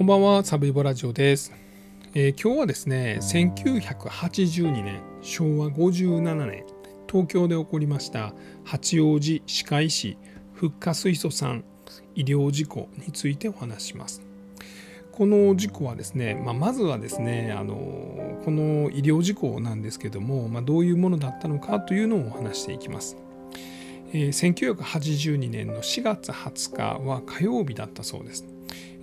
こんばんは、サブイボラジオです。えー、今日はですね、1982年、昭和57年、東京で起こりました八王子歯科医師フッ化水素酸医療事故についてお話します。この事故はですね、まあ、まずはですねあのこの医療事故なんですけども、まあ、どういうものだったのかというのをお話していきます。えー、1982年の4月20日は火曜日だったそうです。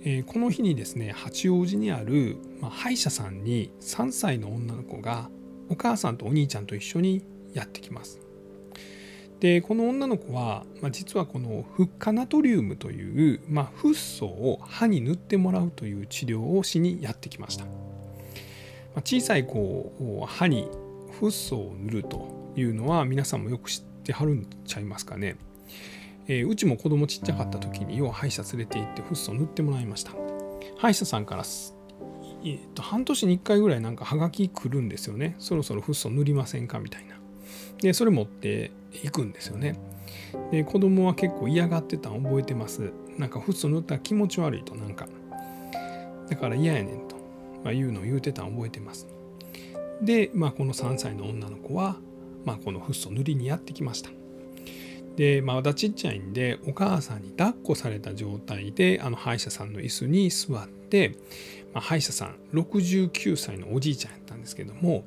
えー、この日にですね八王子にある、まあ、歯医者さんに3歳の女の子がお母さんとお兄ちゃんと一緒にやってきます。でこの女の子は、まあ、実はこのフッ化ナトリウムという、まあ、フッ素を歯に塗ってもらうという治療をしにやってきました。まあ、小さい子を歯にフッ素を塗るというのは皆さんもよく知ってはるんちゃいますかね。えー、うちも子供ちっちゃかった時に要は歯医者連れて行ってフッ素塗ってもらいました。歯医者さんからえー、と半年に1回ぐらいなんかはがき来るんですよね。そろそろフッ素塗りませんかみたいな。でそれ持っていくんですよね。で子供は結構嫌がってたの覚えてます。なんかフッ素塗ったら気持ち悪いとなんか。だから嫌やねんと、まあ、いうのを言うてたの覚えてます。で、まあ、この3歳の女の子は、まあ、このフッ素塗りにやってきました。で、まだちっちゃいんでお母さんに抱っこされた状態であの歯医者さんの椅子に座って、まあ、歯医者さん69歳のおじいちゃんやったんですけども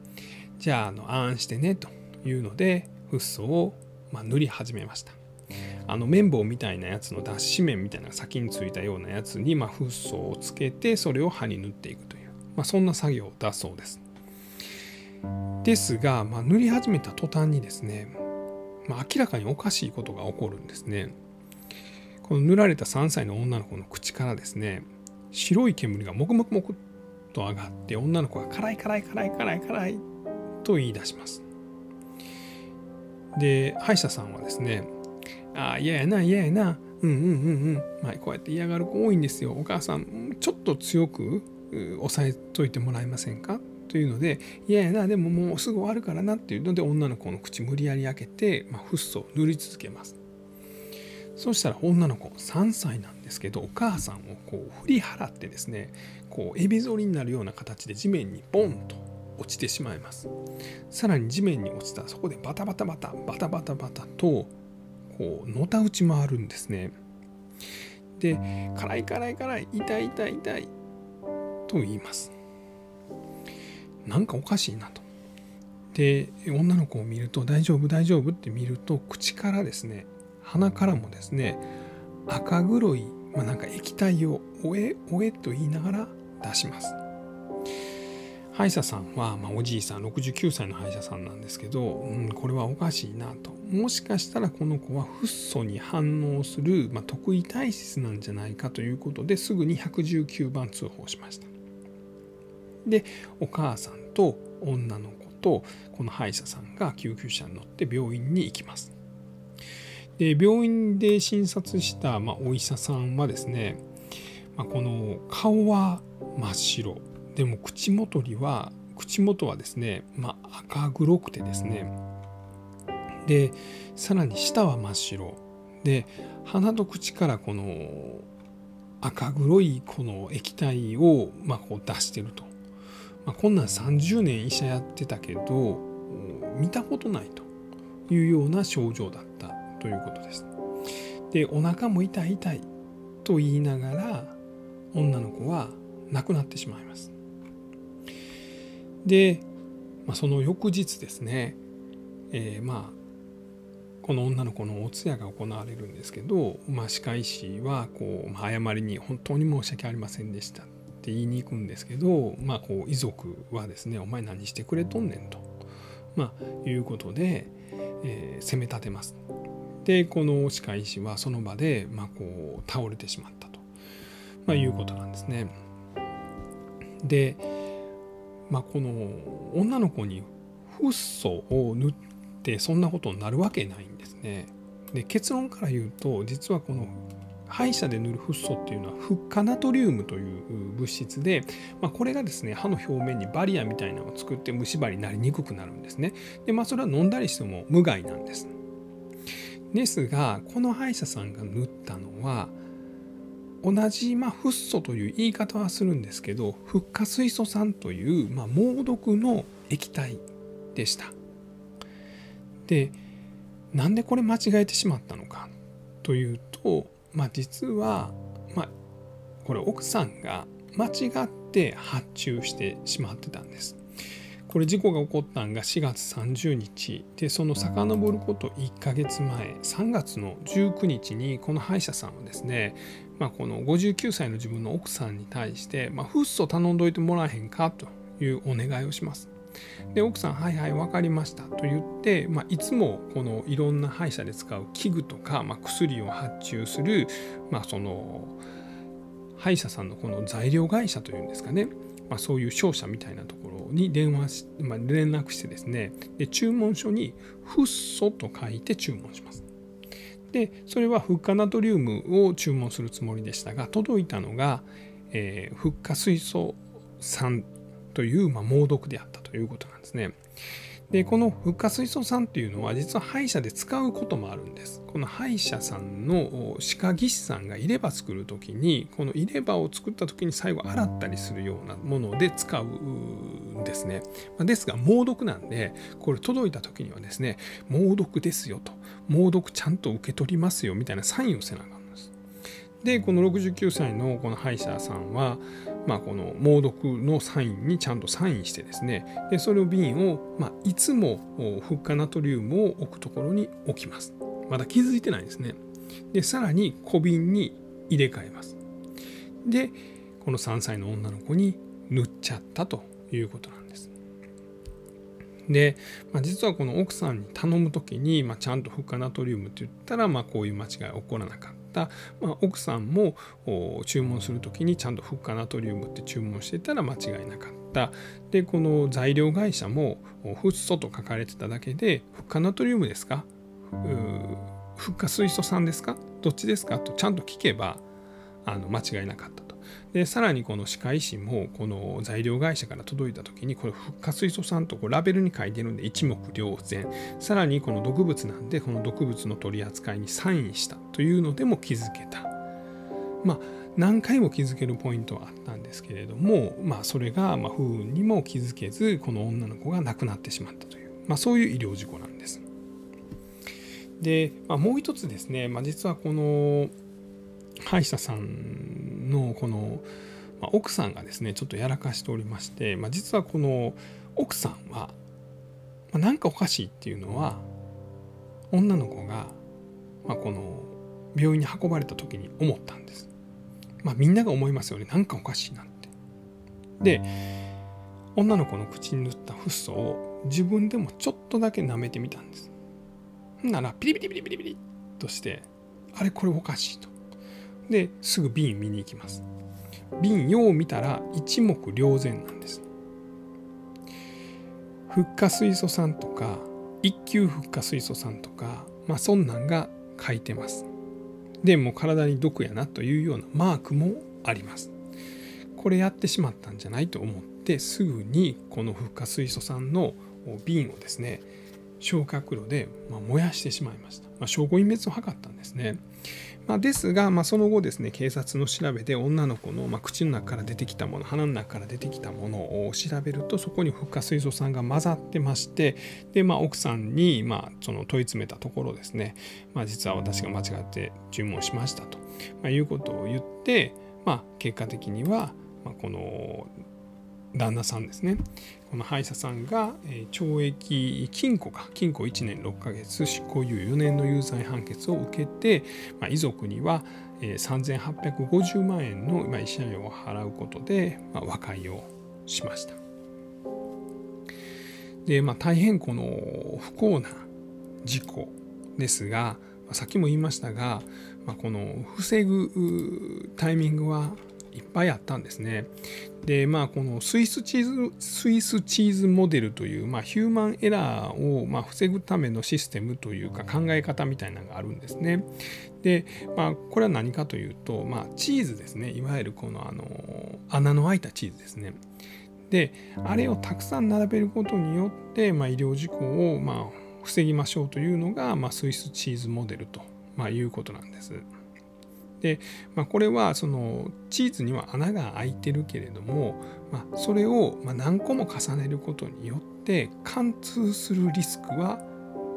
じゃああのあんしてねというのでフッ素をま塗り始めました。あの綿棒みたいなやつの脱脂綿みたいな先についたようなやつに、まフッ素をつけてそれを歯に塗っていくという、まあ、そんな作業だそうです。ですが、まあ、塗り始めた途端にですねまあ、明らかにおかしいことが起こるんですね。この塗られた3歳の女の子の口からですね白い煙がもくもくもくと上がって女の子が辛い辛い辛い辛い辛いと言い出します。で歯医者さんはですね「ああ嫌やな嫌やなうんうんうんうんまあこうやって嫌がる子多いんですよお母さんちょっと強く押さえといてもらえませんか?」というので嫌やなでももうすぐ終わるからなっていうので女の子の口無理やり開けて、まあ、フッ素を塗り続けます。そしたら女の子3歳なんですけどお母さんをこう振り払ってですねこうエビ反りになるような形で地面にボンと落ちてしまいます。さらに地面に落ちたらそこでバタバタバタバタバタバタとこうのたうち回るんですね。で辛い辛い辛い痛い痛い痛いと言います。なんかおかしいなと。で女の子を見ると「大丈夫大丈夫」って見ると口からですね鼻からもですね赤黒い、まあ、なんか液体を「おえおえ」と言いながら出します。歯医者さんは、まあ、おじいさん69歳の歯医者さんなんですけど、うん、これはおかしいなともしかしたらこの子はフッ素に反応する、まあ、特異体質なんじゃないかということですぐに119番通報しましたでお母さんと女の子とこの歯医者さんが救急車に乗って病院に行きます。で病院で診察した、まあ、お医者さんはですね、まあ、この顔は真っ白。でも口元には口元はですね、まあ、赤黒くてですね。でさらに舌は真っ白。で鼻と口からこの赤黒いこの液体をまあこう出してると。まあ、こんなん30年医者やってたけど見たことないというような症状だったということです。でお腹も痛い痛いと言いながら女の子は亡くなってしまいます。で、まあ、その翌日ですね、えー、まあこの女の子のお通夜が行われるんですけど、まあ、歯科医師はこう、まあ、誤りに本当に申し訳ありませんでしたって言いに行くんですけど、まあ、こう遺族はですね「お前何してくれとんねん」と、まあ、いうことで、えー、責め立てます。でこの歯科医師はその場で、まあ、こう倒れてしまったと、まあ、いうことなんですね。で、まあ、この女の子にフッ素を塗ってそんなことになるわけないんですね。で結論から言うと実はこの歯医者で塗るフッ素っていうのはフッ化ナトリウムという物質で、まあ、これがですね歯の表面にバリアみたいなのを作って虫歯になりにくくなるんですねでまあそれは飲んだりしても無害なんですですがこの歯医者さんが塗ったのは同じ、まあ、フッ素という言い方はするんですけどフッ化水素酸という、まあ、猛毒の液体でした。でなんでこれ間違えてしまったのかというと、まあ、実は、まあ、これ奥さんが間違って発注してしまってたんです。これ事故が起こったんが4月30日でその遡ること1ヶ月前3月の19日にこの歯医者さんはですね、まあ、この59歳の自分の奥さんに対して、まあ、フッ素頼んどいてもらえへんかというお願いをします。で奥さん「はいはい分かりました」と言って、まあ、いつもこのいろんな歯医者で使う器具とか、まあ、薬を発注する、まあ、その歯医者さんのこの材料会社というんですかね、まあ、そういう商社みたいなところに電話し、まあ、連絡してですねで注文書に「フッ素」と書いて注文します。でそれはフッ化ナトリウムを注文するつもりでしたが届いたのが、えー、フッ化水素酸という、まあ、猛毒であったということなんですね。でこのフッ化水素酸っていうのは実は歯医者で使うこともあるんです。この歯医者さんの歯科技師さんが入れ歯作る時にこの入れ歯を作った時に最後洗ったりするようなもので使うんですね。ですが猛毒なんでこれ届いた時にはですね猛毒ですよと猛毒ちゃんと受け取りますよみたいなサインをせなあかんです。でこの69歳のこの歯医者さんはまあ、この猛毒のサインにちゃんとサインしてですね。でそれを瓶を、まあ、いつもフッ化ナトリウムを置くところに置きます。まだ気づいてないですね。でさらに小瓶に入れ替えます。でこの3歳の女の子に塗っちゃったということなんです。で、まあ、実はこの奥さんに頼む時に、まあ、ちゃんとフッ化ナトリウムって言ったら、まあ、こういう間違い起こらなかった、まあ、奥さんも注文する時にちゃんとフッ化ナトリウムって注文してたら間違いなかった。でこの材料会社もフッ素と書かれてただけでフッ化ナトリウムですか？フッ化水素酸ですか？どっちですか？とちゃんと聞けばあの間違いなかったと。でさらにこの歯科医師もこの材料会社から届いた時にこれフッ化水素酸とこうラベルに書いてるんで一目瞭然さらにこの毒物なんでこの毒物の取り扱いにサインしたというのでも気づけたまあ何回も気づけるポイントはあったんですけれども、まあ、それがま不運にも気づけずこの女の子が亡くなってしまったという、まあ、そういう医療事故なんです。で、まあ、もう一つですね、まあ、実はこの歯医者さんのこの、まあ、奥さんがですねちょっとやらかしておりまして、まあ、実はこの奥さんは、まあ、かおかしいっていうのは女の子が、まあ、この病院に運ばれた時に思ったんです。まあ、みんなが思いますよねなんかおかしいなって。で女の子の口に塗ったフッ素を自分でもちょっとだけ舐めてみたんです。ならピリピリピリピリピリとしてあれこれおかしいと。ですぐ瓶見に行きます。瓶よう見たら一目瞭然なんです。フッ化水素酸とか一級フッ化水素酸とかまあそんなんが書いてます。でも体に毒やなというようなマークもあります。これやってしまったんじゃないと思ってすぐにこのフッ化水素酸の瓶をですね焼却炉でま燃やしてしまいました。まあ、証拠隠滅を図ったんですね。まあ、ですが、まあ、その後ですね警察の調べで女の子の、ま、口の中から出てきたもの鼻の中から出てきたものを調べるとそこにフッ化水素酸が混ざってましてで、まあ、奥さんに、まあ、その問い詰めたところですね、ま、実は私が間違って注文しましたと、ま、いうことを言って、ま、結果的には、ま、この旦那さんですねこの歯医者さんが懲役禁錮か禁錮1年6ヶ月執行猶予4年の有罪判決を受けて、まあ、遺族には3850万円の慰謝料を払うことで、まあ、和解をしました。で、まあ、大変この不幸な事故ですが、さっきも言いましたが、まあ、この防ぐタイミングはいっぱいあったんですね。でまあこのスイスチーズスイスチーズモデルという、まあ、ヒューマンエラーを、まあ、防ぐためのシステムというか考え方みたいなのがあるんですね。でまあこれは何かというと、まあ、チーズですねいわゆるこのあの穴の開いたチーズですね。であれをたくさん並べることによって、まあ、医療事故を、まあ、防ぎましょうというのが、まあ、スイスチーズモデルと、まあ、いうことなんです。で、まあ、これはそのチーズには穴が開いてるけれども、まあ、それをま何個も重ねることによって貫通するリスクは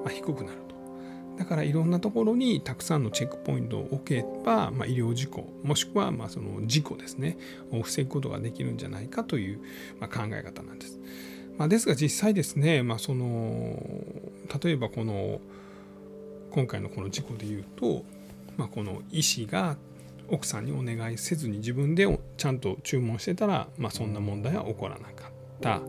ま低くなると。だからいろんなところにたくさんのチェックポイントを置けば、まあ、医療事故もしくはまあその事故ですねを防ぐことができるんじゃないかというま考え方なんです。ま、ですが実際ですね、ま、その例えばこの今回のこの事故でいうとまあ、この医師が奥さんにお願いせずに自分でちゃんと注文してたら、まあ、そんな問題は起こらなかった。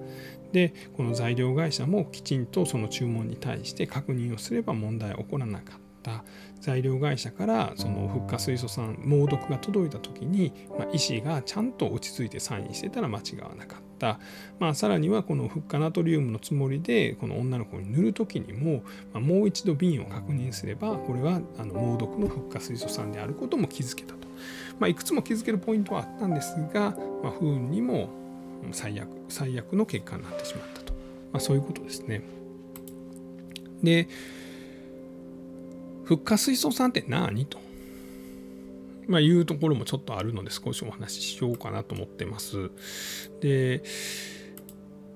でこの材料会社もきちんとその注文に対して確認をすれば問題は起こらなかった。材料会社からそのフッ化水素酸猛毒が届いた時に、まあ、医師がちゃんと落ち着いてサインしてたら間違わなかった。った。まあ、さらにはこのフッ化ナトリウムのつもりでこの女の子に塗る時にも、まあ、もう一度瓶を確認すればこれはあの猛毒のフッ化水素酸であることも気づけたと、まあ、いくつも気づけるポイントはあったんですが、まあ、不運にも最悪最悪の結果になってしまったと、まあ、そういうことですね。でフッ化水素酸って何と？まあ、いうところもちょっとあるので少しお話ししようかなと思ってます。で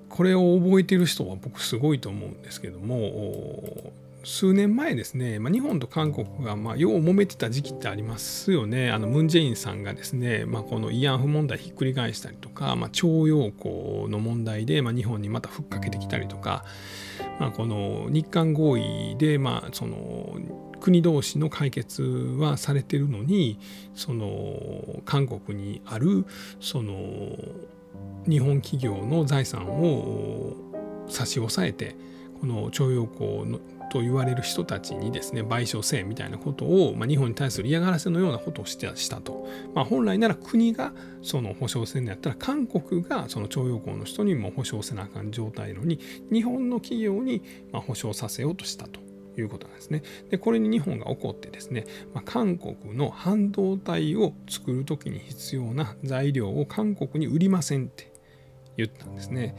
これを覚えてる人は僕すごいと思うんですけども数年前ですね、まあ、日本と韓国がまあよう揉めてた時期ってありますよね。あのムン・ジェインさんがですね、まあ、この慰安婦問題ひっくり返したりとか、まあ、徴用工の問題でまあ日本にまたふっかけてきたりとか、まあ、この日韓合意でまあその国同士の解決はされてるのにその韓国にあるその日本企業の財産を差し押さえてこの徴用工のと言われる人たちにですね賠償せえみたいなことを、まあ、日本に対する嫌がらせのようなことをしてしたと、まあ、本来なら国がその保証せんのやったら韓国がその徴用工の人にも保証せなあかん状態のに日本の企業にま保証させようとしたと。いうことなんですね。でこれに日本が起こってですね、まあ、韓国の半導体を作る時に必要な材料を韓国に売りませんって言ったんですね。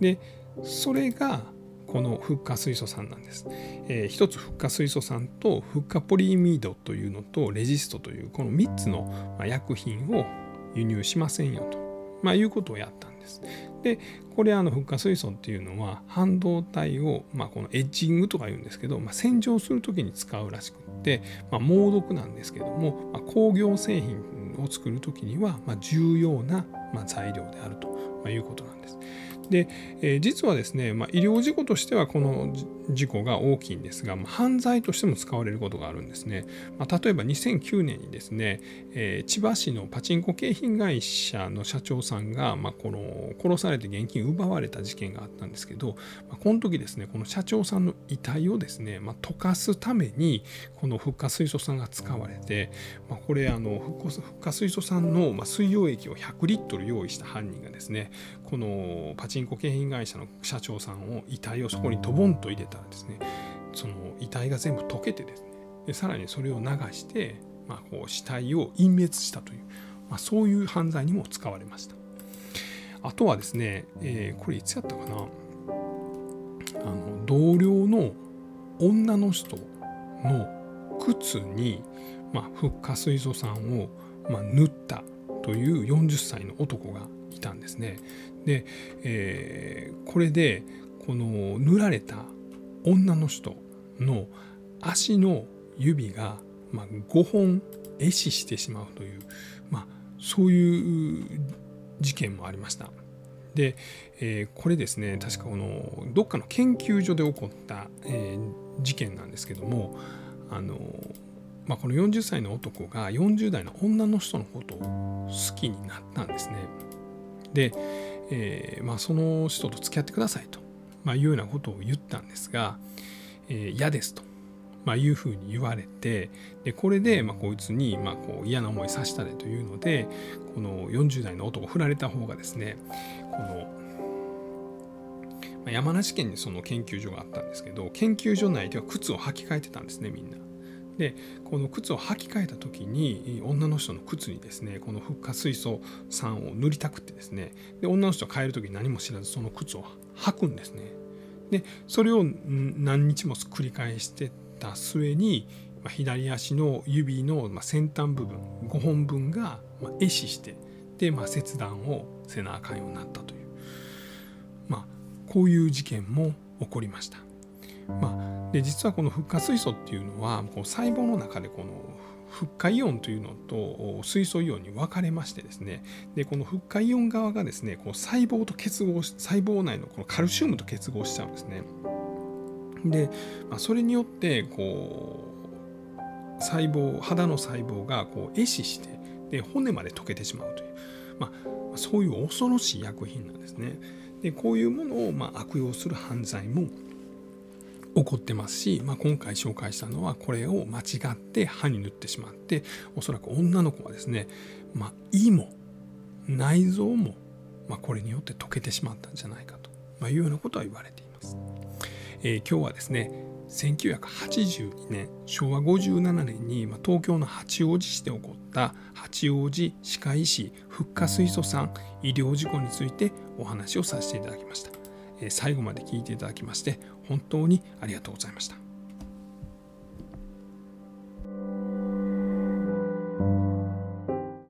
でそれがこのフッ化水素酸なんです。えー、一つフッ化水素酸とフッ化ポリミードというのとレジストというこの3つの薬品を輸入しませんよと、まあ、いうことをやったんです。でこれあのフッ化水素っていうのは半導体を、まあ、このエッジングとか言うんですけど、まあ、洗浄する時に使うらしくって、まあ、猛毒なんですけども、まあ、工業製品を作る時には、ま、重要な、ま、材料であるということなんです。で、えー、実はですね、まあ、医療事故としてはこの事故が大きいんですが、まあ、犯罪としても使われることがあるんですね。まあ、例えば2009年にですね、えー、千葉市のパチンコ景品会社の社長さんが、まあ、この殺されて現金奪われた事件があったんですけど、まあ、この時ですねこの社長さんの遺体をですね、まあ、溶かすためにこのフッ化水素酸が使われて、まあ、これあのフッ化水素酸の水溶液を100リットル用意した犯人がですねこのパチンコ景品会社の社長さんを遺体をそこにドボンと入れたらですね。その遺体が全部溶けてですね。でさらにそれを流して、まあ、こう死体を隠滅したという、まあ、そういう犯罪にも使われました。あとはですね、えー、これいつやったかな。あの同僚の女の人の靴に、まあ、フッ化水素酸を、まあ、塗ったという40歳の男がいたんですね。で、えー、これでこの塗られた女の人の足の指が、まあ、5本壊死してしまうという、まあ、そういう事件もありました。で、えー、これですね確かこのどっかの研究所で起こった、えー、事件なんですけどもあの、まあ、この40歳の男が40代の女の人のことを好きになったんですね。で、えーまあ、その人と付き合ってくださいと、まあ、いうようなことを言ったんですが、えー、嫌ですと、まあ、いうふうに言われてでこれで、ま、こいつに、ま、こう嫌な思いさせたでというのでこの40代の男を振られた方がですねこの山梨県にその研究所があったんですけど研究所内では靴を履き替えてたんですねみんな。でこの靴を履き替えた時に女の人の靴にですねこのフッ化水素酸を塗りたくってですねで女の人は帰る時に何も知らずその靴を履くんですねでそれを何日も繰り返してた末に左足の指の先端部分5本分が壊死してで、まあ、切断をせなあかんようになったという、まあ、こういう事件も起こりました。まあ、で実はこのフッ化水素っていうのはこう細胞の中でこのフッ化イオンというのと水素イオンに分かれましてですねでこのフッ化イオン側がですねこう細胞と結合し細胞内のこのカルシウムと結合しちゃうんですね。で、まあ、それによってこう細胞肌の細胞がこう壊死してで骨まで溶けてしまうという、まあ、そういう恐ろしい薬品なんですね。でこういうものをまあ悪用する犯罪も起こってますし、まあ、今回紹介したのはこれを間違って歯に塗ってしまっておそらく女の子はですね、まあ、胃も内臓も、まあ、これによって溶けてしまったんじゃないかと、まいうようなことは言われています。えー、今日はですね1982年昭和57年に東京の八王子市で起こった八王子歯科医師フッ化水素酸医療事故についてお話をさせていただきました。最後まで聞いていただきまして本当にありがとうございました。